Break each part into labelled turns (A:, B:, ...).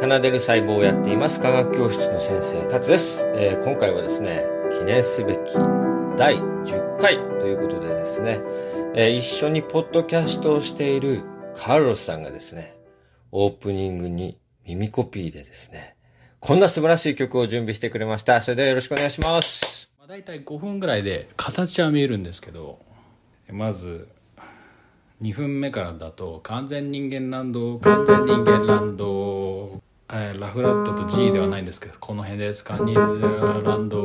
A: 奏でる細胞をやっています科学教室の先生タツです、えー今回はですね記念すべき第10回ということでですね、えー一緒にポッドキャストをしているカルロスさんがですねオープニングに耳コピーでですねこんな素晴らしい曲を準備してくれました。それではよろしくお願いします。
B: まあ、大体5分ぐらいで形は見えるんですけどまず2分目からだと完全人間ランド完全人間ランドえーラフラットと G ではないんですけどこの辺ですか？ニーランド。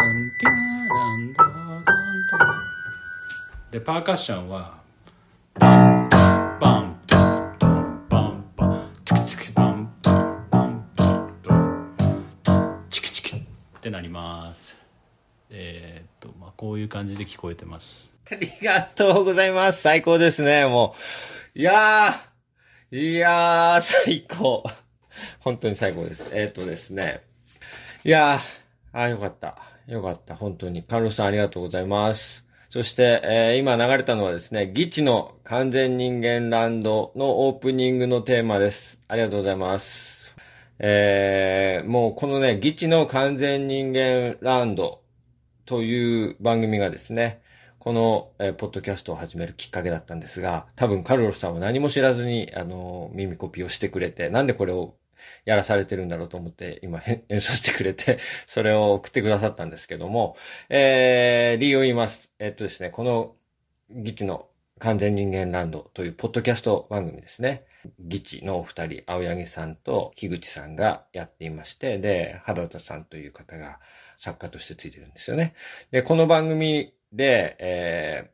B: ンティアーランドドンドンでパーカッションはバンバンドンバンバンチクチクバンバンバンバンチクチクってなりますえっとまあこういう感じで聞こえてます
A: ありがとうございます最高ですねもういやーいやー最高本当に最高ですえっ、とですねいやーあーよかった。よかった。本当に。カルロスさんありがとうございます。そして、えー今流れたのはですね、ギチの完全人間ランドのオープニングのテーマです。ありがとうございます。えーもうこのね、ギチの完全人間ランドという番組がですね、この、えーポッドキャストを始めるきっかけだったんですが、多分カルロスさんは何も知らずに、あの、耳コピーをしてくれて、なんでこれをやらされてるんだろうと思って、今 演奏してくれて、それを送ってくださったんですけども、えー、理由を言います。えっとですね、この、ギチの完全人間ランドというポッドキャスト番組ですね。ギチのお二人、青柳さんと樋口さんがやっていまして、で、原田さんという方が作家としてついてるんですよね。で、この番組で、え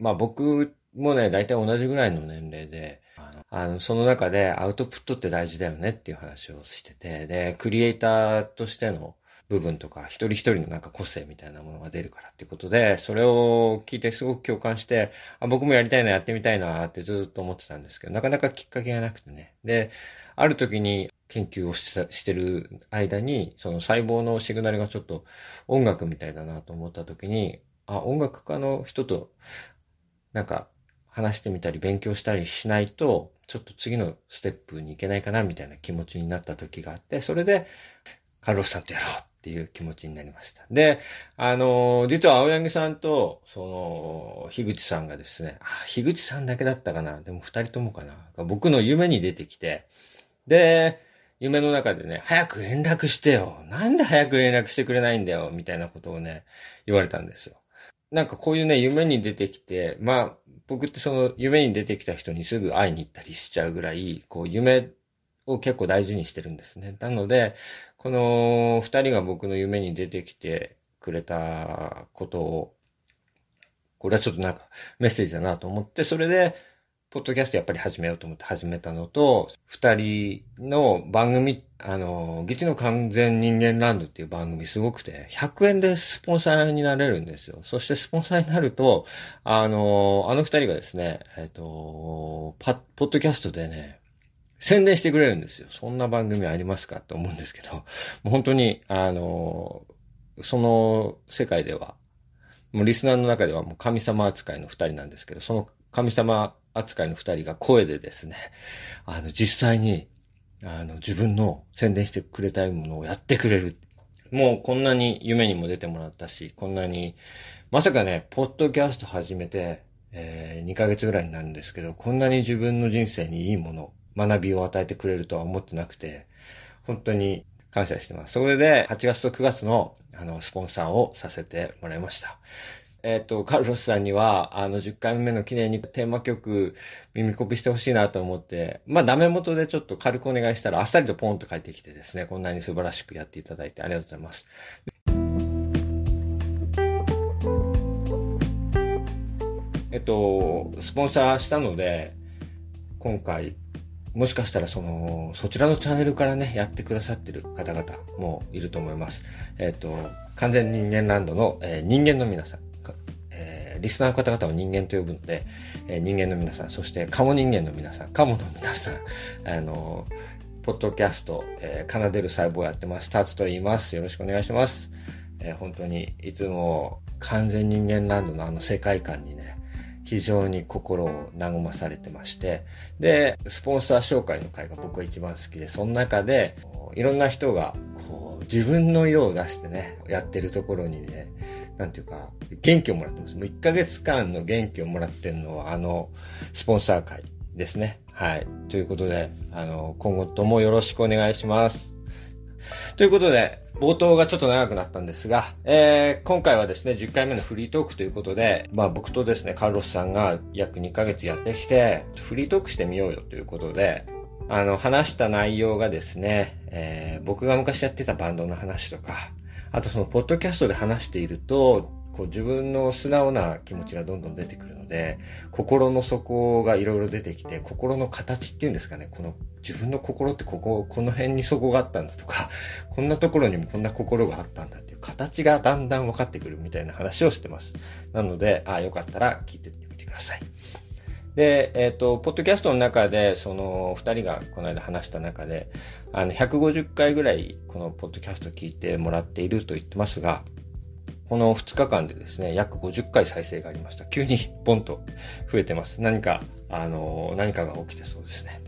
A: ー、まあ僕もね、大体同じぐらいの年齢で、あの、その中でアウトプットって大事だよねっていう話をしてて、で、クリエイターとしての部分とか、一人一人のなんか個性みたいなものが出るからっていうことで、それを聞いてすごく共感して、あ僕もやりたいな、やってみたいなってずっと思ってたんですけど、なかなかきっかけがなくてね。で、ある時に研究をしてしてる間に、その細胞のシグナルがちょっと音楽みたいだなと思った時に、あ、音楽家の人となんか話してみたり勉強したりしないと、ちょっと次のステップに行けないかなみたいな気持ちになった時があって、それでカルロスさんとやろうっていう気持ちになりました。で、あの実は青柳さんと、その、樋口さんがですね、あ、樋口さんだけだったかなでも二人ともかな僕の夢に出てきて、で、夢の中でね、早く連絡してよ。なんで早く連絡してくれないんだよ。みたいなことをね、言われたんですよ。なんかこういうね、夢に出てきて、まあ、僕ってその夢に出てきた人にすぐ会いに行ったりしちゃうぐらい、こう夢を結構大事にしてるんですね。なので、この二人が僕の夢に出てきてくれたことを、これはちょっとなんかメッセージだなと思って、それで、ポッドキャストやっぱり始めようと思って始めたのと、二人の番組、あの、ギチの完全人間ランドっていう番組すごくて、100円でスポンサーになれるんですよ。そしてスポンサーになると、あの、あの二人がですね、えっと、パポッドキャストでね、宣伝してくれるんですよ。そんな番組ありますかと思うんですけど、もう本当に、あの、その世界では、もうリスナーの中ではもう神様扱いの二人なんですけど、その神様扱いの二人が声でですね、あの、実際に、あの、自分の宣伝してくれたいものをやってくれる。もうこんなに夢にも出てもらったし、こんなに、まさかね、ポッドキャスト始めて、えー、2ヶ月ぐらいになるんですけど、こんなに自分の人生にいいもの、学びを与えてくれるとは思ってなくて、本当に感謝してます。それで、8月と9月の、あの、スポンサーをさせてもらいました。えっ、と、カルロスさんには、あの、10回目の記念にテーマ曲耳コピしてほしいなと思って、まあ、ダメ元でちょっと軽くお願いしたら、あっさりとポンと帰ってきてですね、こんなに素晴らしくやっていただいてありがとうございます。えっと、スポンサーしたので、今回、もしかしたらその、そちらのチャンネルからね、やってくださってる方々もいると思います。えっ、と、完全人間ランドの、えー人間の皆さん、リスナーの方々を人間と呼ぶので、えー人間の皆さん、そしてカモ人間の皆さん、カモの皆さん、あのポッドキャスト、えー奏でる細胞やってます。タツと言います。よろしくお願いします。えー本当にいつも完全人間ランドのあの世界観にね、非常に心を和まされてまして、で、スポンサー紹介の会が僕は一番好きで、その中で、いろんな人が、こう、自分の色を出してね、やってるところにね、なんていうか、元気をもらってます。もう1ヶ月間の元気をもらってるのは、あの、スポンサー会ですね。はい。ということで、あの、今後ともよろしくお願いします。ということで、冒頭がちょっと長くなったんですが、えー、今回はですね、10回目のフリートークということで、まあ僕とですね、カルロスさんが約2ヶ月やってきて、フリートークしてみようよということで、あの、話した内容がですね、えー、僕が昔やってたバンドの話とか、あとその、ポッドキャストで話していると、こう自分の素直な気持ちがどんどん出てくるので、心の底がいろいろ出てきて、心の形っていうんですかね、この自分の心ってここ、この辺に底があったんだとか、こんなところにもこんな心があったんだっていう形がだんだん分かってくるみたいな話をしてます。なので、あよかったら聞いてってみてください。で、えっ、と、ポッドキャストの中で、その、二人がこの間話した中で、あの、150回ぐらい、このポッドキャスト聞いてもらっていると言ってますが、この2日間でですね、約50回再生がありました。急にボンと増えてます。何か、あの、何かが起きてそうですね。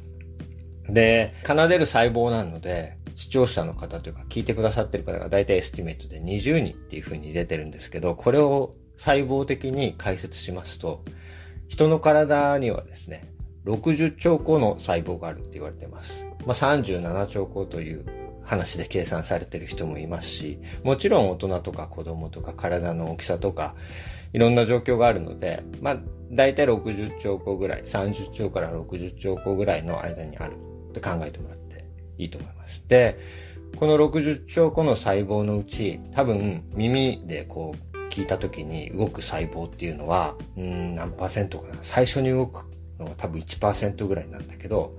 A: で、奏でる細胞なので、視聴者の方というか聞いてくださってる方が大体 estimate で20人っていう風に出てるんですけど、これを細胞的に解説しますと、人の体にはですね、60兆個の細胞があるって言われてます。まあ、37兆個という話で計算されてる人もいますし、もちろん大人とか子供とか体の大きさとか、いろんな状況があるので、まあ、大体60兆個ぐらい、30兆から60兆個ぐらいの間にあるって考えてもらっていいと思います。で、この60兆個の細胞のうち、多分耳でこう聞いた時に動く細胞っていうのは、うん、何パーセントかな。最初に動くのは多分1%ぐらいなんだけど、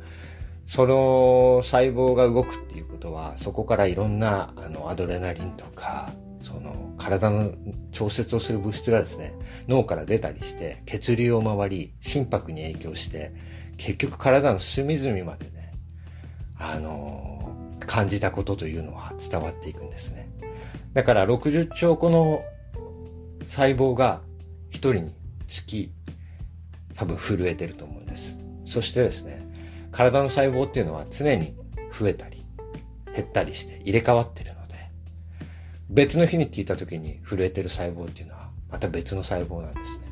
A: その細胞が動くっていうことは、そこからいろんなあのアドレナリンとか、その体の調節をする物質がですね、脳から出たりして、血流を回り、心拍に影響して、結局体の隅々までね、あの感じたことというのは伝わっていくんですね。だから60兆個の細胞が一人につき、多分震えてると思うんです。そしてですね、体の細胞っていうのは常に増えたり、減ったりして入れ替わってるので、別の日に聞いた時に震えてる細胞っていうのはまた別の細胞なんですね。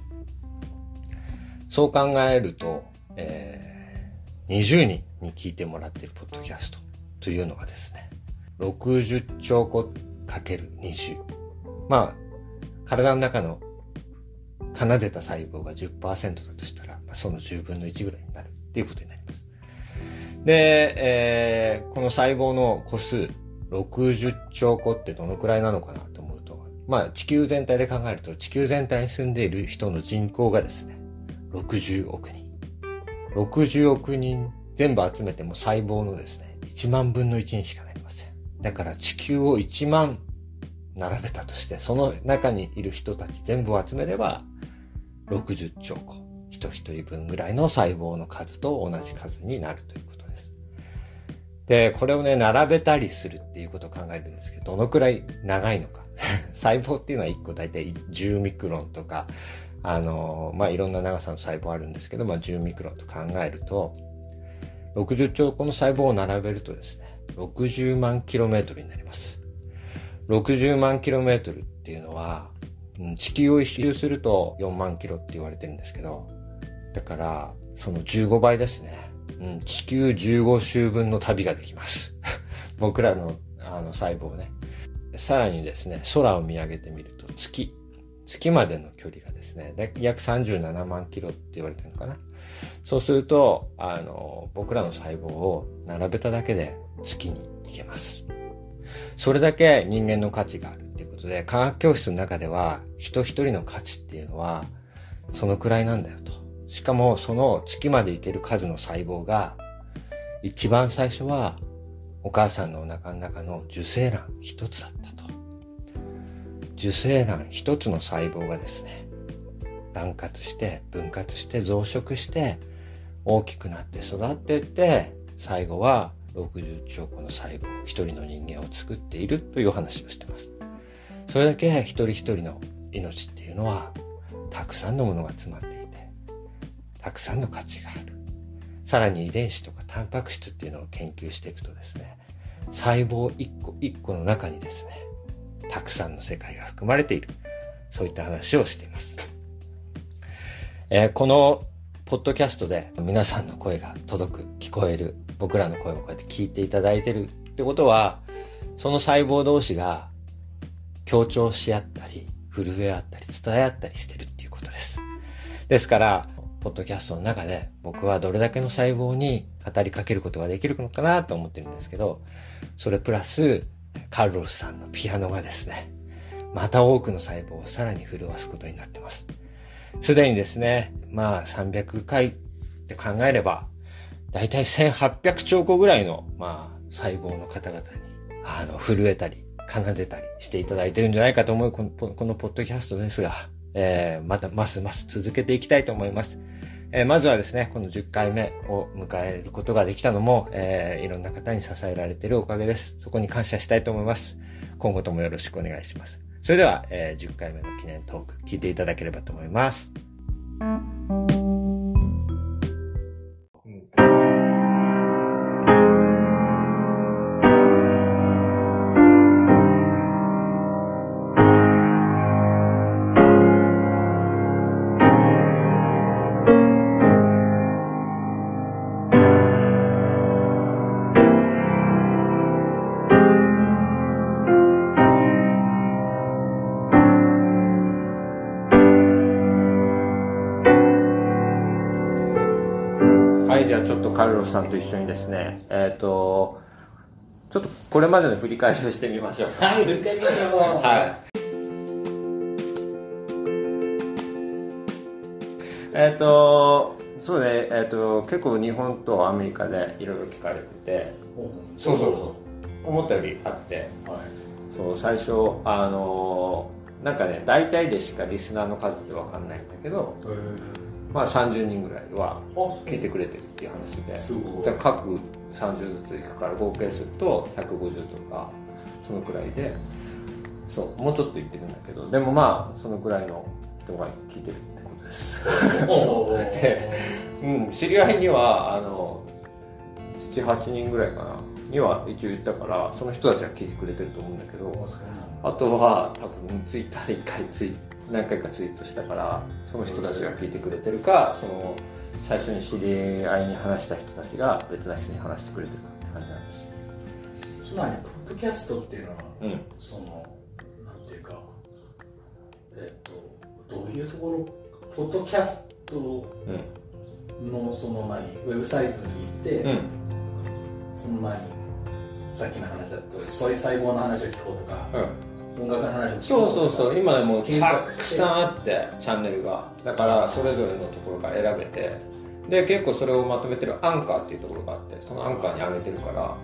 A: そう考えると、えー、20人に聞いてもらっているポッドキャストというのがですね、60兆個かける20。まあ、体の中の奏でた細胞が10%だとしたら、まあ、その10分の1ぐらいになるっていうことになります。で、えーこの細胞の個数、60兆個ってどのくらいなのかなと思うと、まあ地球全体で考えると、地球全体に住んでいる人の人口がですね、60億人。60億人全部集めても細胞のですね、1万分の1にしかなりません。だから地球を1万並べたとして、その中にいる人たち全部を集めれば、60兆個。人一人分ぐらいの細胞の数と同じ数になるということです。で、これをね、並べたりするっていうことを考えるんですけど、どのくらい長いのか。細胞っていうのは1個大体10ミクロンとか、あの、まあ、いろんな長さの細胞あるんですけど、まあ、10ミクロンと考えると、60兆個の細胞を並べるとですね、60万キロメートルになります。60万キロメートルっていうのは、地球を一周すると4万キロって言われてるんですけど、だから、その15倍ですね。うん、地球15周分の旅ができます。僕らのあの細胞ね。さらにですね、空を見上げてみると月。月までの距離がですね、約37万キロって言われてるのかな。そうすると、あの、僕らの細胞を並べただけで月に行けます。それだけ人間の価値があるっていうことで、科学教室の中では、人一人の価値っていうのは、そのくらいなんだよと。しかも、その月まで行ける数の細胞が、一番最初はお母さんのお腹の中の受精卵一つだったと。受精卵一つの細胞がですね、卵活して分割して増殖して大きくなって育ってって最後は60兆個の細胞一人の人間を作っているという話をしてます。それだけ一人一人の命っていうのはたくさんのものが詰まっていてたくさんの価値がある。さらに遺伝子とかタンパク質っていうのを研究していくとですね細胞一個一個の中にですねたくさんの世界が含まれている。そういった話をしています。えー、このポッドキャストで皆さんの声が届く、聞こえる、僕らの声をこうやって聞いていただいてるってことは、その細胞同士が強調し合ったり、震え合ったり、伝え合ったりしてるっていうことです。ですから、ポッドキャストの中で僕はどれだけの細胞に語りかけることができるのかなと思ってるんですけど、それプラス、カルロスさんのピアノがですね、また多くの細胞をさらに震わすことになってます。すでにですね、まあ300回って考えれば、だいたい1800兆個ぐらいの、まあ、細胞の方々に、あの、震えたり、奏でたりしていただいてるんじゃないかと思うこのこのポッドキャストですが、えー、またますます続けていきたいと思います。えー、まずはですね、この10回目を迎えることができたのも、えー、いろんな方に支えられているおかげです。そこに感謝したいと思います。今後ともよろしくお願いします。それでは、えー、10回目の記念トーク聞いていただければと思います。さんと一緒にですね、えっ、ー、と、ちょっとこれまでの振り返りをしてみましょう。
C: はい、振り返りましょう。
A: はい。えっ、ー、と、そうね、えっ、ー、と、結構日本とアメリカでいろいろ聞かれてて、そうそうそう。思ったよりあって、はい、そう最初あのなんかね大体でしかリスナーの数って分かんないんだけど、まあ、30人ぐらいは聞いてくれてるっていう話で。各30ずついくから合計すると150とかそのくらいで。そうもうちょっと言ってるんだけどでもまあそのくらいの人が聞いてるってことです。そう。で、うん、知り合いにはあの78人ぐらいかな。には一応言ったからその人たちは聞いてくれてると思うんだけどあとは多分ツイッターで一回ツイ何回かツイートしたからその人たちが聞いてくれてるかその最初に知り合いに話した人たちが別な人に話してくれてるかって感じなんです。
C: つまりポッドキャストっていうのは、うん、そのなんていうかえっとどういうところポッドキャストのその何ウェブサイトに行って、うん、その何さっきの話だとそういう細胞の話を聞こうとか、うん音楽の話
A: そうそうそう。今でもたくさんあってチャンネルが。だからそれぞれのところから選べて。で結構それをまとめてるアンカーっていうところがあってそのアンカーに上げてるから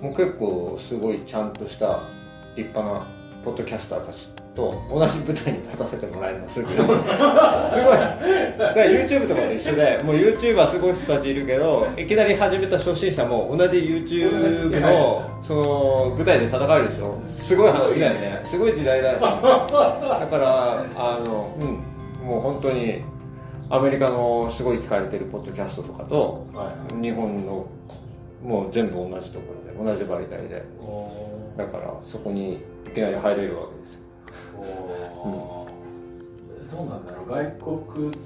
A: もう結構すごいちゃんとした立派なポッドキャスターたちと同じ舞台に立たせてもらえるのすごい すごい。だから YouTube とかと一緒でもう YouTuber すごい人たちいるけどいきなり始めた初心者も同じ YouTube のその舞台で戦えるでしょ。すごい話だよね。すごい時代だよね。だからあのうん。もう本当にアメリカのすごい聞かれてるポッドキャストとかと、日本のもう全部同じところで同じ媒体で。だからそこにいきなり入れるわけですよ。
C: どうなんだろう外国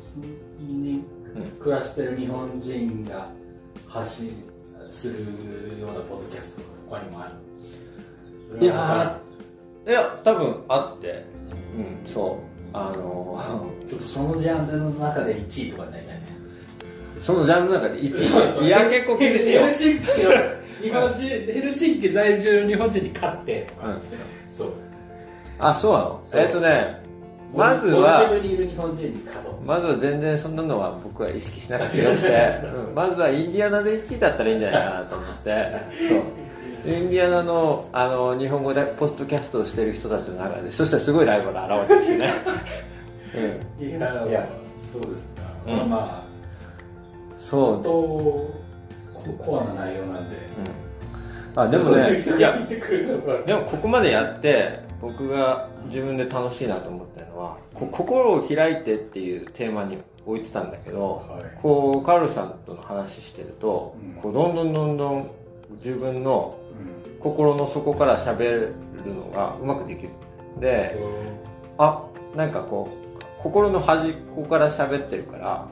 C: に暮らしてる日本人が発信するようなポッドキャストとか他にもあ
A: る？いやいや多分あって。うんそう。あの
C: ちょっとそのジャンルの中で1位とかないね。
A: そのジャンルの中で1位。いや結構厳しいよ。ヘルシンキ
C: 日本人ヘルシンキ在住の日本人に勝ってうん、そう。
A: あそうなの？えっ、ー、とねまずは
C: ポジティブにいる日本人に家族
A: まずは全然そんなのは僕は意識しなくてよくて、うん。まずはインディアナで1位だったらいいんじゃないかなと思って。そう。インディアナのあの日本語でポストキャストをしてる人たちの中でそしたらすごいライバル現れてるしね、うん、
C: いや
A: いや。
C: そうですか、
A: うん。
C: まあ
A: そう。
C: 本当ココアな内容なんで。
A: うん、あでもね。いや
C: 見てくれるのか
A: でもここまでやって僕が自分で楽しいなと思ったのはこ心を開いてっていうテーマに置いてたんだけど、
C: はい。
A: こうカールさんとの話してると、
C: うん。
A: こうどんどんどんどん自分の
C: うん。
A: 心の底から喋るのがうまくできる。であなんかこう心の端っこから喋ってるから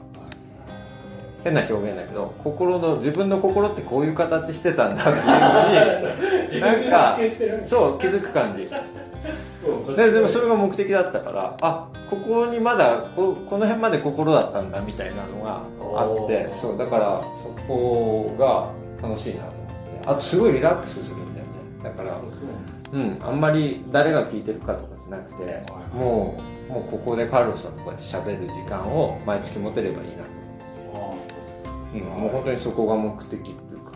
A: 変な表現だけど心の自分の心ってこういう形してたんだっていう
C: 自
A: のになんかそう気づく感じ。ででもそれが目的だったからあここにまだここの辺まで心だったんだみたいなのがあってそうだからそこが楽しいなと思って。あとすごいリラックスするんだよね。だから
C: そう
A: う。んあんまり誰が聞いてるかとかじゃなくて
C: い
A: もうもうここでカルロスさんとこうやって喋る時間を毎月持てればいいなと
C: あ
A: うん、もう本当にそこが目的っていうか。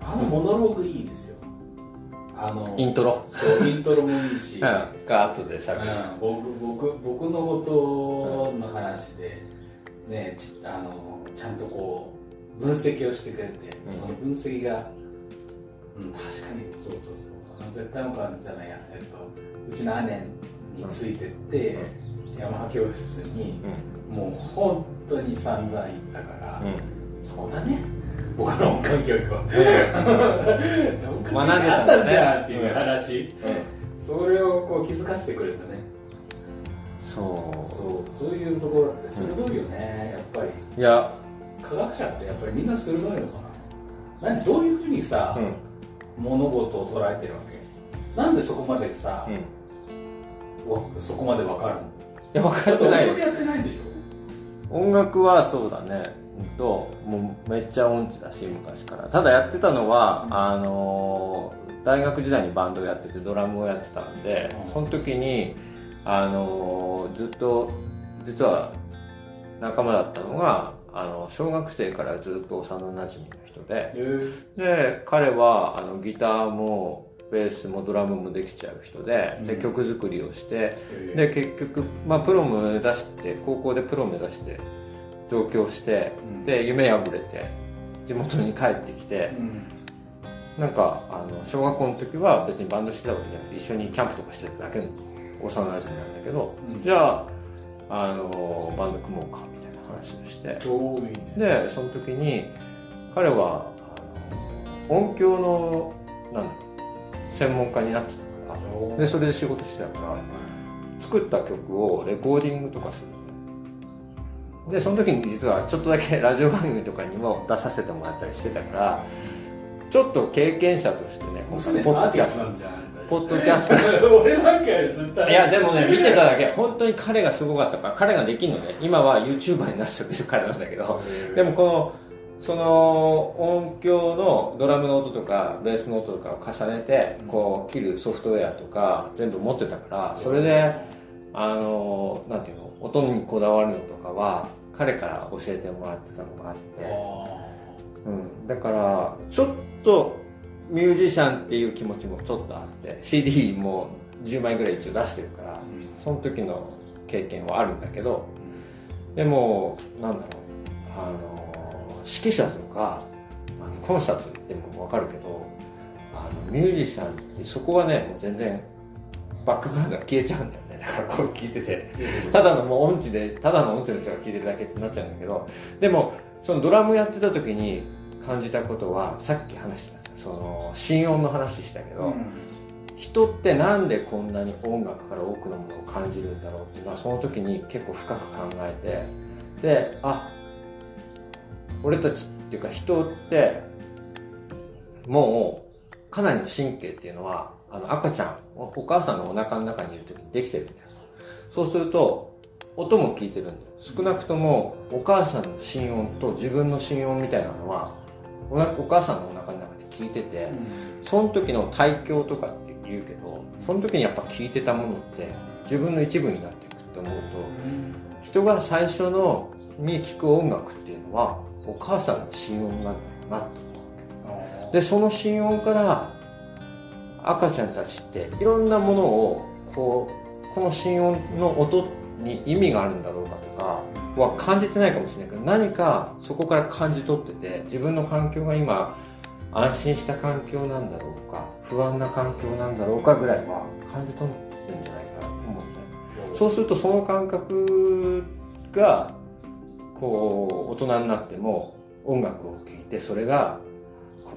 C: あのモノローグいいですよ。あの
A: イントロ。
C: そうイントロもいいし、
A: うん。が後で喋る、
C: うん、僕僕僕のことの話で、ね、ちあのちゃんとこう分析をしてくれて、
A: うん。
C: その分析が、うん、確かにそうそうそう。絶対音感じゃないや、えっと、うちの姉についてって、ヤマハ教室に、もう本当に散々行ったから、そうだね。僕の音感教育は、
A: 学んでた
C: あ
A: んだね
C: っっていう話、それをこう気づかせてくれたね。
A: そう。
C: そう。そういうところって鋭いよね、やっぱり。
A: いや。
C: 科学者ってやっぱりみんな鋭いのかな。何？どういうふうにさ、
A: うん。
C: 物事を捉えてるわけ？なんでそこまでさ
A: うん、
C: そこまでわかるの？
A: や分か
C: だっ
A: っててないよ。
C: 音楽やってないんでし
A: 音楽はそうだね。うんともうめっちゃ音痴だし昔から。ただやってたのは、あのー大学時代にバンドをやっててドラムをやってたんで、
C: うん。
A: その時にあのーずっと実は仲間だったのがあの小学生からずっと幼馴染の人で
C: ょ
A: で彼はあのギターもベースもドラムもできちゃう人で,、で
C: うん。
A: 曲作りをして
C: で
A: で結局、まあ、プロも目指して高校でプロ目指して上京して、
C: うん。
A: で夢破れて地元に帰ってきて
C: うん。
A: なんかあの小学校の時は別にバンドしてたわけじゃなくて一緒にキャンプとかしてただけの幼馴染なんだけど、
C: うん。
A: じゃああのバンド組もうかみたいな話をして。
C: ね。
A: でその時に彼はあの音響のなんだろう専門家になってたから。でそれで仕事してたから作った曲をレコーディングとかするのでその時に実はちょっとだけ ラジオ番組とかにも出させてもらったりしてたからちょっと経験者としてね今回ポッドキャストポッドキャスト。
C: 俺なんかより絶対
A: いやでもね見てただけ。本当に彼がすごかったから彼ができるのね。今は YouTuber になっちゃってる彼なんだけど。でもこのその音響のドラムの音とかベースの音とかを重ねてこう切るソフトウェアとか全部持ってたからそれであのなんていうの？音にこだわるのとかは彼から教えてもらってたのがあって、うん、だからちょっとミュージシャンっていう気持ちもちょっとあって CD も10枚ぐらい一応出してるからその時の経験はあるんだけどでもなんだろう。あの指揮者とかあのコンサート行っても分かるけどあのミュージシャンってそこはねもう全然バックグラウンドが消えちゃうんだよねだからこう聞いてて。ただのもう音痴でただの音痴の人が聴いてるだけってなっちゃうんだけどでもそのドラムやってた時に感じたことはさっき話したその心音の話したけど、人ってなんでこんなに音楽から多くのものを感じるんだろうっていうのはその時に結構深く考えてであ俺たちっていうか人ってもうかなりの神経っていうのはあの赤ちゃんおお母さんのお腹の中にいる時にできてるんだよ。そうすると音も聞いてるんだよ。少なくともお母さんの心音と自分の心音みたいなのはお母さんのお腹の中で聞いてて、その時の胎教とかって言うけどその時にやっぱ聞いてたものって自分の一部になっていくってって思うと人が最初のに聴く音楽っていうのはお母さんの心音なんだろうなと思うでその心音から赤ちゃんたちっていろんなものをこうこの心音の音に意味があるんだろうかとかは感じてないかもしれないけど何かそこから感じ取ってて自分の環境が今安心した環境なんだろうか不安な環境なんだろうかぐらいは感じ取ってるんじゃないかなと思って。そうするとその感覚がこう大人になっても音楽を聴いてそれが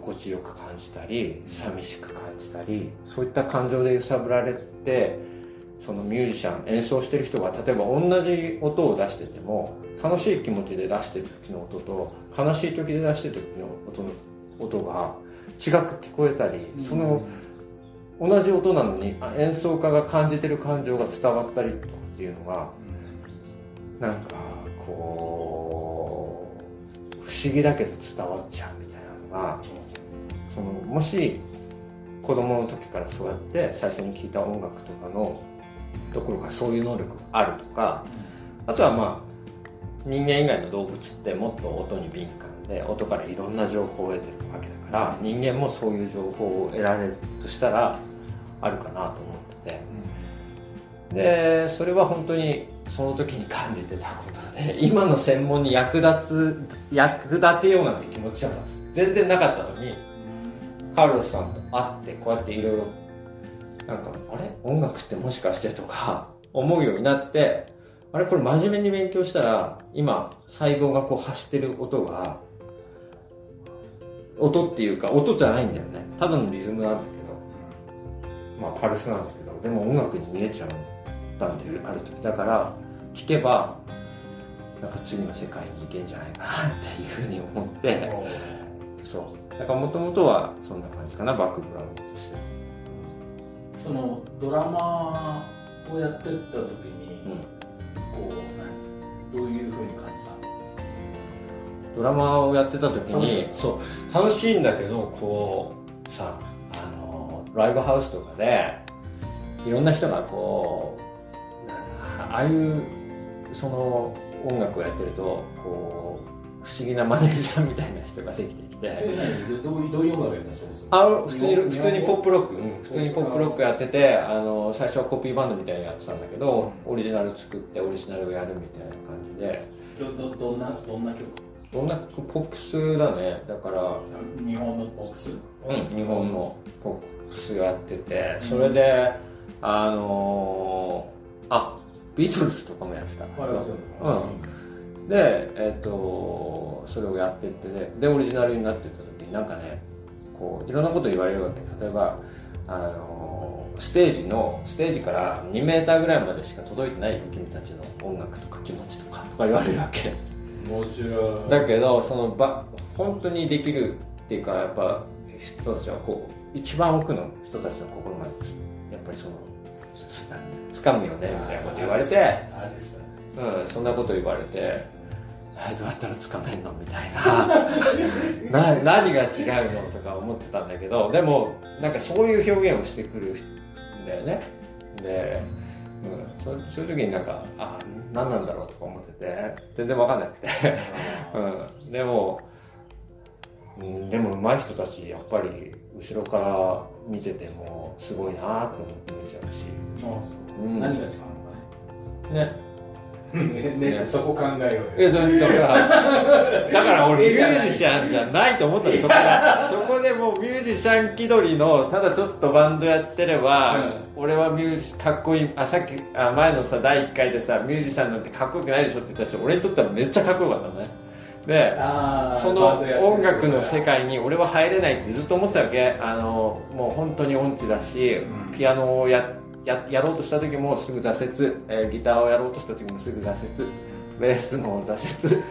A: 心地よく感じたり寂しく感じたりそういった感情で揺さぶられてそのミュージシャン演奏してる人が例えば同じ音を出してても楽しい気持ちで出してる時の音と悲しい時で出してる時の音の音が違く聞こえたりその同じ音なのに演奏家が感じてる感情が伝わったりとかっていうのがなんかこう不思議だけど伝わっちゃうみたいなのがそのもし子供の時からそうやって最初に聴いた音楽とかのところがそういう能力があるとかあとはまあ人間以外の動物ってもっと音に敏感で音からいろんな情報を得てるわけだから人間もそういう情報を得られるとしたらあるかなと思ってて。でそれは本当にその時に感じてたことで今の専門に役立つ役立てようなんて気持ちは全然なかったのにカルロスさんと会ってこうやっていろいろなんかあれ？音楽ってもしかしてとか 思うようになってあれ？これ真面目に勉強したら今細胞がこう発してる音が音っていうか音じゃないんだよね。ただのリズムなんだけど。まあパルスなんだけどでも音楽に見えちゃったんだよある時。だから聴けばなんか次の世界に行けんじゃないかなっていうふうに思ってそうだからもともとはそんな感じかなバックグラウンドとして。
C: そのドラマをやってった時に、うん、こうどういうふうに感じた
A: ドラマをやってた時にそう楽しいんだけどこうさあのライブハウスとかでいろんな人がこうああいうその音楽をやってるとこう不思議なマネージャーみたいな人ができてきて
C: どういうどういう音楽やったんで。す
A: かあ普通に普通にポップロック、うん、普通にポップロックやっててあの最初はコピーバンドみたいにやってたんだけどオリジナル作ってオリジナルをやるみたいな感じで。
C: どどどんなどんな曲？
A: どんなポップスだね。だから
C: 日本のポップス？
A: うん日本のポップスやっててそれで、うん、あのー、あビートルズとかもやってた。うんでえっ、ー、とそれをやってってねでオリジナルになってった時になんかねこういろんなこと言われるわけ。例えばあのー、ステージのステージから2メーターぐらいまでしか届いてないよ君たちの音楽とか気持ちとかとか言われるわけ。
C: 面白
A: い。だけどそのば本当にできるっていうかやっぱ人たちはこう一番奥の人たちの心までやっぱりそのつかむよねみたいなこと言われて。うん、そんなこと言われてどうやったらつかめんの？みたいな。な何が違うの？とか思ってたんだけどでもなんかそういう表現をしてくるんだよね。で、うん、そそういう時になんかあ何なんだろうとか思ってて。全然分かんなくて、うん、でも、うん、でも上手い人たちやっぱり後ろから見ててもすごいなって思って見ちゃうし、
C: うん、何が違うのか
A: ね。ね
C: ねねそこ考えようよ。
A: だから だから俺ミュージシャンじゃないと思ったそこが そこでもうミュージシャン気取りのただちょっとバンドやってれば、うん、俺はミュージかっこいいあさっきあ前のさ第1回でさミュージシャンなんてかっこよくないでしょって言った人俺にとってはめっちゃかっこよかったのね。でその音楽の世界に俺は入れないってずっと思ってたわけ。あのもう本当に音痴だし、うん、ピアノをやってややろうとした時もすぐ挫折、えー、ギターをやろうとした時もすぐ挫折。ベースも挫折。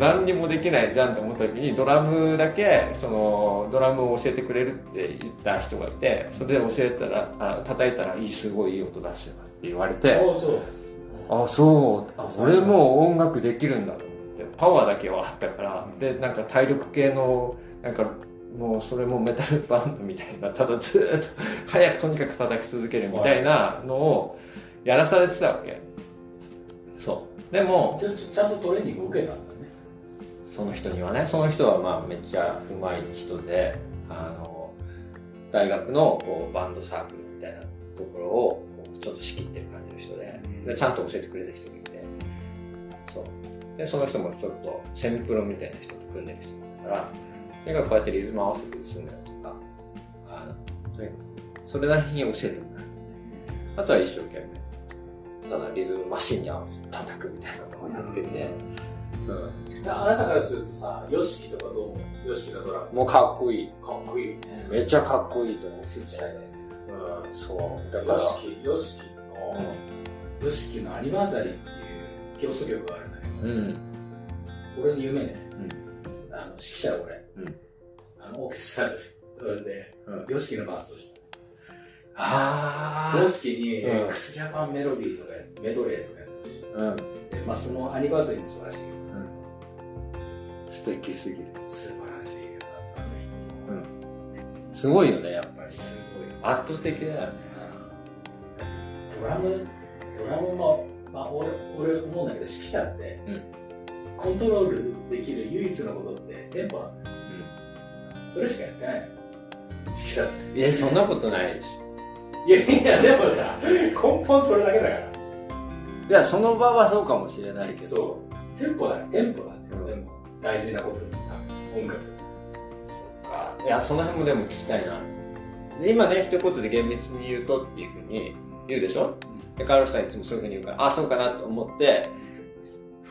A: 何にもできないじゃんと思った時にドラムだけそのドラムを教えてくれるって言った人がいてそれで教えたらあ叩いたらいいすごいいい音出してるって言われてあそう。あ俺も音楽できるんだと思ってパワーだけはあったからでなんか体力系のなんかもうそれもメタルバンドみたいなただずっと早くとにかく叩き続けるみたいなのをやらされてたわけ。そう。でも
C: ちちゃんとトレーニング受けたんだね。
A: その人にはねその人はまあめっちゃうまい人であの大学のこうバンドサークルみたいなところをこうちょっと仕切ってる感じの人ででちゃんと教えてくれた人がいて。そう。でその人もちょっとセミプロみたいな人と組んでる人だからとにかくこうやってリズム合わせてするのよとかあのとにかくそれなりに教えてもらうあとは一生懸命。ただリズムマシンに合わせて叩くみたいなのをやってて、
C: うん、あなたからするとさ YOSHIKI とかどう思う ?YOSHIKI のドラム
A: もうかっこいい。
C: かっこいいよね。
A: めっちゃかっこいいと思ってて、うん、そう。だから。
C: YOSHIKI の YOSHIKI のアニバーサリーっていう競争曲があるんだけど、
A: うん、
C: 俺の夢ね、うん、あの指揮者俺、うん、あのオーケストラで、うん、YOSHIKI のバースをした
A: あ
C: あ。式に x ジャパンメロディーとかメドレーとかやってるし、うん、でまあそのアニバーサリーも素晴らしいよ、
A: うん、素敵すぎる。
C: 素晴らしいよあの
A: 人、うん、すごいよねやっぱり。
C: すごい。
A: 圧倒的だよね、
C: ドラムドラムも、まあ、俺俺思うんだけど指揮者って、うん、コントロールできる唯一のことってテンポなんだよ、うん、それしかやってない
A: いやそんなことないでしょ
C: いやいや、でもさ、根本それだけだから。い
A: や、その場はそうかもしれないけど。
C: そう。テンポだ、テンポだ、うん、でも、大事なこと音楽。
A: そうか。いや、その辺もでも聞きたいな。今ね、一言で厳密に言うとっていうふうに言うでしょ、うん、で、カーロスさんいつもそういうふうに言うから、あ、そうかなと思って、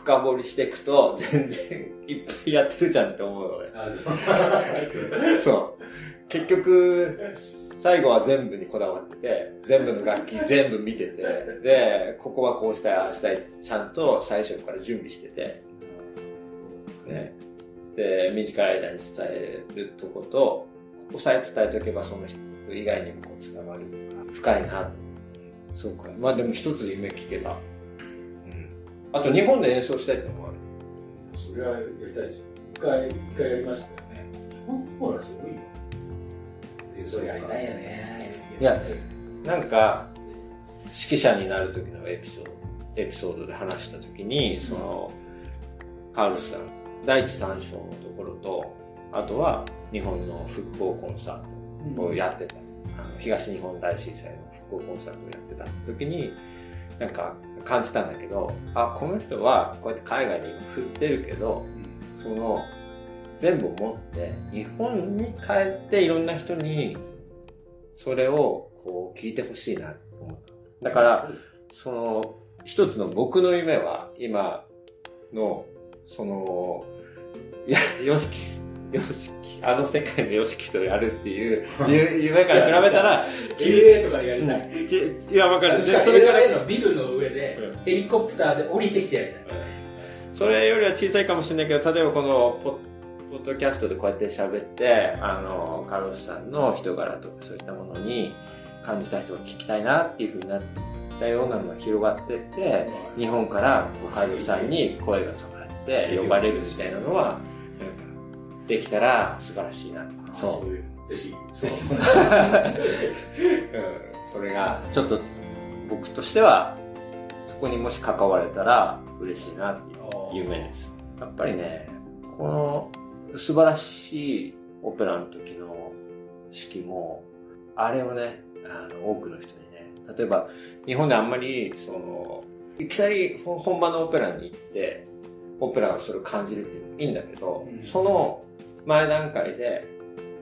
A: 深掘りしていくと、全然いっぱいやってるじゃんって思うよ、俺。そう。結局、最後は全部にこだわってて、全部の楽器 全部見てて、で、ここはこうしたい、ああしたい、ちゃんと最初から準備してて、ね。で、短い間に伝えるとこと、ここさえ伝えておけばその人以外にもこう伝わる深いな。そうか。まあでも一つ夢聞けた。うん。あと日本で演奏したいってのもある。
C: それはやりたいですよ。一回、一回やりましたよね。日本ほらすごいよ。それやりたいよね。いや、
A: なんか、指揮者になる時のエピソード、エピソードで話した時に、その、カールスさん、第一三章のところと、あとは日本の復興コンサートをやってた。あの東日本大震災の復興コンサートをやってた時に、なんか感じたんだけど、あ、この人はこうやって海外に振ってるけど、その全部持って日本に帰っていろんな人にそれをこう聞いてほしいなと思った。だから、その一つの僕の夢は今のその、いや、ヨシキ、ヨシキ、あの世界のヨシキとやるっていう 夢から比べたら、
C: LA とかやりたい。
A: いや、わかる。
C: それからのビルの上で、ヘリコプターで降りてきてやりたい。
A: それよりは小さいかもしれないけど、例えばこのポッポッドキャストでこうやって喋って、あの、カルロスさんの人柄とかそういったものに感じた人が聞きたいなっていうふうになったようなのが広がってって、日本からカルロスさんに声がかかって呼ばれるみたいなのは、できたら素晴らしいな。
C: そう。ぜひ。
A: そう。うん、それが、ちょっと僕としては、そこにもし関われたら嬉しいなっていう夢です。やっぱりね、この素晴らしいオペラの時の式も、あれをね、あの、多くの人にね、例えば、日本であんまり、その、いきなり本場のオペラに行って、オペラをそれを感じるっていいんだけど、うん、その前段階で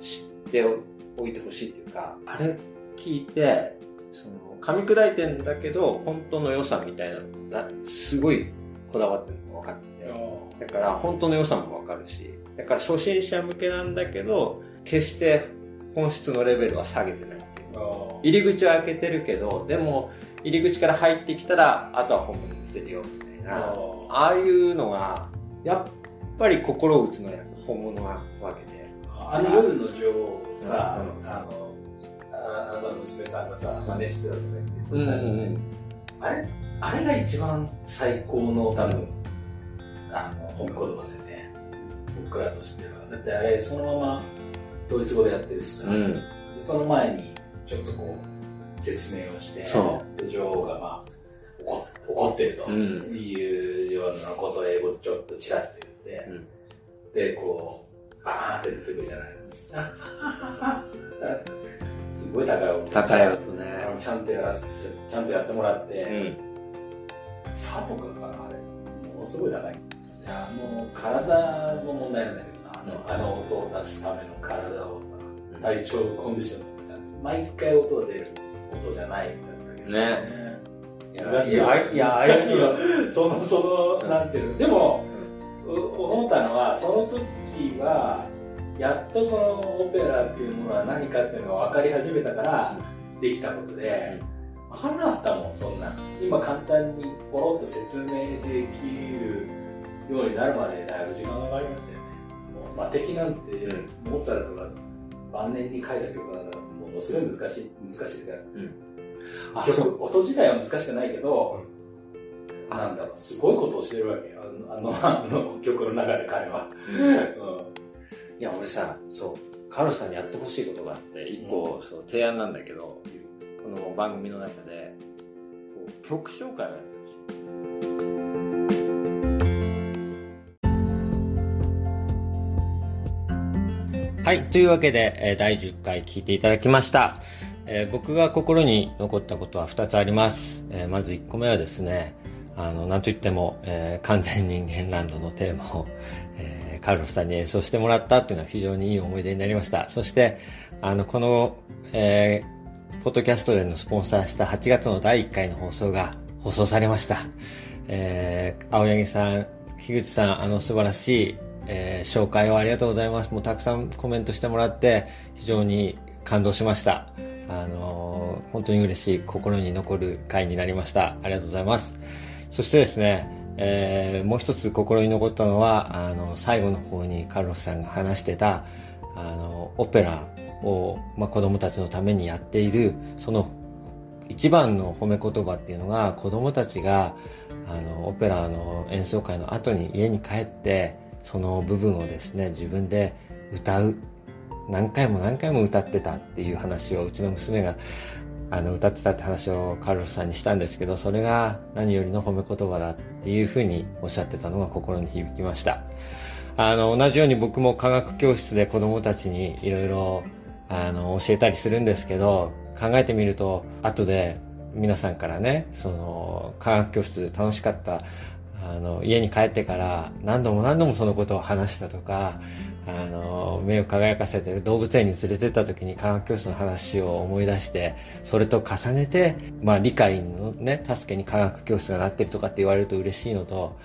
A: 知っておいてほしいっていうか、あれ聞いて、その、噛み砕いてんだけど、本当の良さみたいなのだ、すごいこだわってるのが分かって、だから本当の良さも分かるし、だから初心者向けなんだけど、決して本質のレベルは下げてないっていう。入り口は開けてるけど、でも入り口から入ってきたら、あとは本物にしてるよ、な。ああいうのが、やっぱり心を打つのは本物なわけで。
C: あの夜の女王さ、うん、あの、あなたの娘さんがさ、真似してたとか言ってたあれあれが一番最高の多分、あの、褒め言葉で僕らとしては。だってあれ、そのままドイツ語でやってるしさ、うん、その前にちょっとこう、説明をして、
A: そ
C: う。女王がまあ、怒った怒ってると。いうようなことを英語でちょっとちらっと言って、うん、で、こう、バーンって出てくるじゃない。すごい高い音。
A: 高い音ね。
C: ちゃんとやらせちゃんとやってもらって、うん、ファとかからあれ、ものすごい高い。あの、体の問題なんだけどさ、あの、あの音を出すための体をさ、体調コンディション毎回音が出る音じゃないんだけど。ね。ねいや、いや、いや、怪しいよ。その、その、なんていうの。でも、思ったのは、その時は、やっとそのオペラっていうものは何かっていうのが分かり始めたからできたことで、分かんなかったもん、そんな。今簡単にポロッと説明できるようになるまでだいぶ時間がかかりましたよね。もう、まあ、敵なんて、モーツァルトが晩年に書いた曲なんだものすごい難しい、難しいから、うん、音自体は難しくないけど、うん、なんだろう、すごいことをしてるわけよ。あの、あの曲の中で彼は。
A: うんいや、俺さ、そう、カルロスさんにやってほしいことがあって、一個、そう、提案なんだけど、この番組の中で、こう、曲紹介をやってほしい。はい。というわけで、えー、第10回聞いていただきました。えー、僕が心に残ったことは2つあります。えー、まず1個目はですね、あの、なんといっても、えー、完全人間ランドのテーマを、えー、カルロスさんに演奏してもらったっていうのは非常にいい思い出になりました。そして、あの、この、えー、ポッドキャストでのスポンサーした8月の第1回の放送が放送されました。えー、青柳さん、樋口さん、あの素晴らしい、えー、紹介をありがとうございます。もうたくさんコメントしてもらって、非常に感動しました。あのー、本当に嬉しい心に残る回になりました。ありがとうございます。そしてですね、えー、もう一つ心に残ったのは、あの、最後の方にカルロスさんが話してた、あの、オペラを、まあ、子供たちのためにやっている、その一番の褒め言葉っていうのが、子供たちが、あの、オペラの演奏会の後に家に帰って、その部分をですね、自分で歌う。何回も何回も歌ってたっていう話をうちの娘があの、歌ってたって話をカルロスさんにしたんですけど、それが何よりの褒め言葉だっていうふうにおっしゃってたのが心に響きました。あの、同じように僕も科学教室で子供たちにいろいろ、教えたりするんですけど、考えてみると、後で皆さんからね、その、科学教室楽しかった、あの、家に帰ってから何度も何度もそのことを話したとか、あの、目を輝かせて動物園に連れてった時に科学教室の話を思い出して、それと重ねて、まあ理解のね、助けに科学教室がなってるとかって言われると嬉しいのと、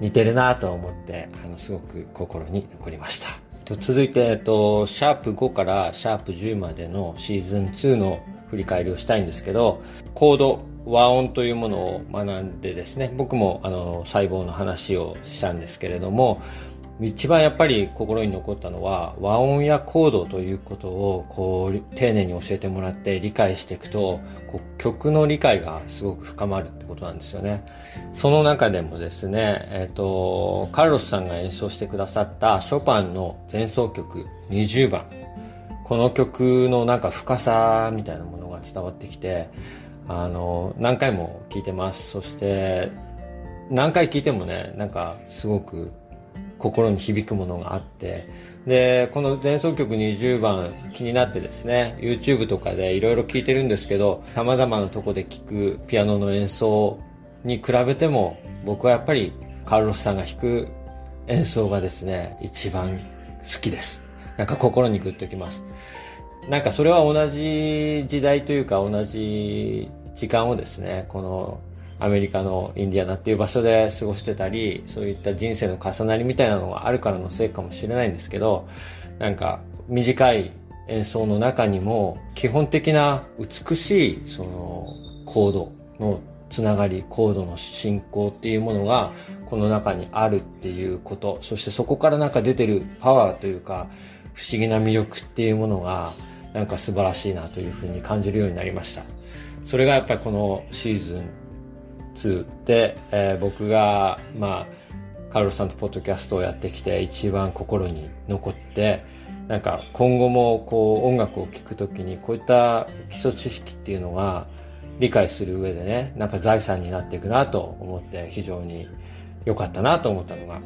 A: 似てるなと思って、あの、すごく心に残りました。と続いて、えっと、シャープ5からシャープ10までのシーズン2の振り返りをしたいんですけど、コード、和音というものを学んでですね、僕もあの細胞の話をしたんですけれども、一番やっぱり心に残ったのは和音やコードということをこう丁寧に教えてもらって理解していくとこう曲の理解がすごく深まるってことなんですよね。その中でもですね、えっ、ー、と、カルロスさんが演奏してくださったショパンの前奏曲20番。この曲のなんか深さみたいなものが伝わってきて、あの、何回も聴いてます。そして、何回聴いてもね、なんかすごく心に響くものがあって、で、この前奏曲20番気になってですね、YouTube とかでいろいろ聴いてるんですけど、様々なとこで聴くピアノの演奏に比べても、僕はやっぱりカルロスさんが弾く演奏がですね、一番好きです。なんか心にグッときます。なんかそれは同じ時代というか同じ時間をですね、このアメリカのインディアナっていう場所で過ごしてたり、そういった人生の重なりみたいなのがあるからのせいかもしれないんですけど、なんか短い演奏の中にも基本的な美しいそのコードのつながり、コードの進行っていうものがこの中にあるっていうこと、そしてそこからなんか出てるパワーというか不思議な魅力っていうものがなんか素晴らしいなというふうに感じるようになりました。それがやっぱりこのシーズン2で、えー、僕が、まあ、カルロスさんとポッドキャストをやってきて一番心に残って、なんか今後もこう音楽を聴くときにこういった基礎知識っていうのが理解する上でね、なんか財産になっていくなと思って非常に良かったなと思ったのが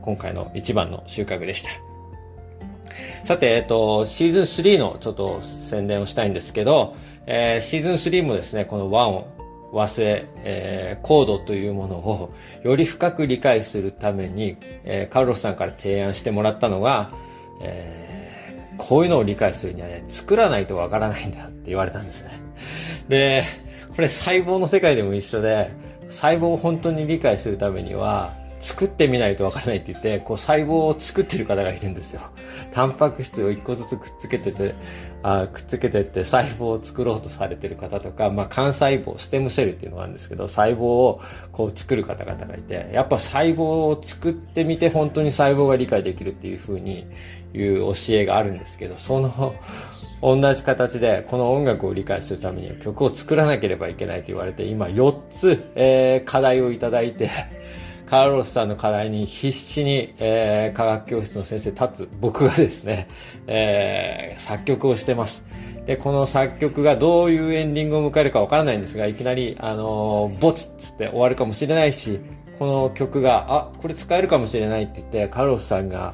A: 今回の一番の収穫でした。さて、えっと、シーズン3のちょっと宣伝をしたいんですけど、えー、シーズン3もですね、この1を和製、えー、コードというものをより深く理解するために、えー、カルロスさんから提案してもらったのが、えー、こういうのを理解するにはね、作らないとわからないんだって言われたんですね。で、これ細胞の世界でも一緒で、細胞を本当に理解するためには、作ってみないとわからないって言って、こう細胞を作ってる方がいるんですよ。タンパク質を一個ずつくっつけてて、あくっつけてって細胞を作ろうとされてる方とか、まあ、幹細胞、ステムセルっていうのがあるんですけど、細胞をこう作る方々がいて、やっぱ細胞を作ってみて本当に細胞が理解できるっていうふうにいう教えがあるんですけど、その同じ形でこの音楽を理解するためには曲を作らなければいけないと言われて、今4つ、えー、課題をいただいて、カーロスさんの課題に必死に、えー、科学教室の先生立つ僕がですね、えー、作曲をしてます。で、この作曲がどういうエンディングを迎えるかわからないんですが、いきなり、あのー、ボツっつって終わるかもしれないし、この曲が、あ、これ使えるかもしれないって言って、カーロスさんが、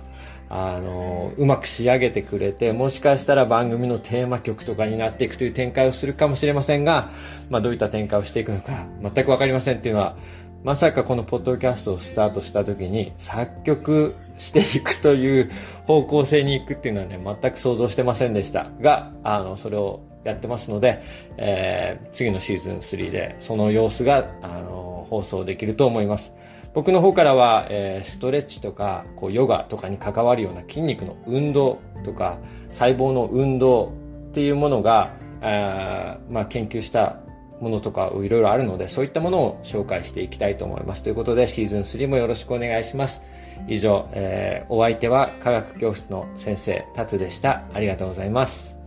A: あの、うまく仕上げてくれて、もしかしたら番組のテーマ曲とかになっていくという展開をするかもしれませんが、まあ、どういった展開をしていくのか、全くわかりませんっていうのは、まさかこのポッドキャストをスタートした時に作曲していくという方向性に行くっていうのはね、全く想像してませんでしたが、あの、それをやってますので、えー、次のシーズン3でその様子が、あの、放送できると思います。僕の方からは、えー、ストレッチとか、こう、ヨガとかに関わるような筋肉の運動とか、細胞の運動っていうものが、あまあ、研究したものとかいろいろあるので、そういったものを紹介していきたいと思います。ということで、シーズン3もよろしくお願いします。以上、えー、お相手は科学教室の先生、タツでした。ありがとうございます。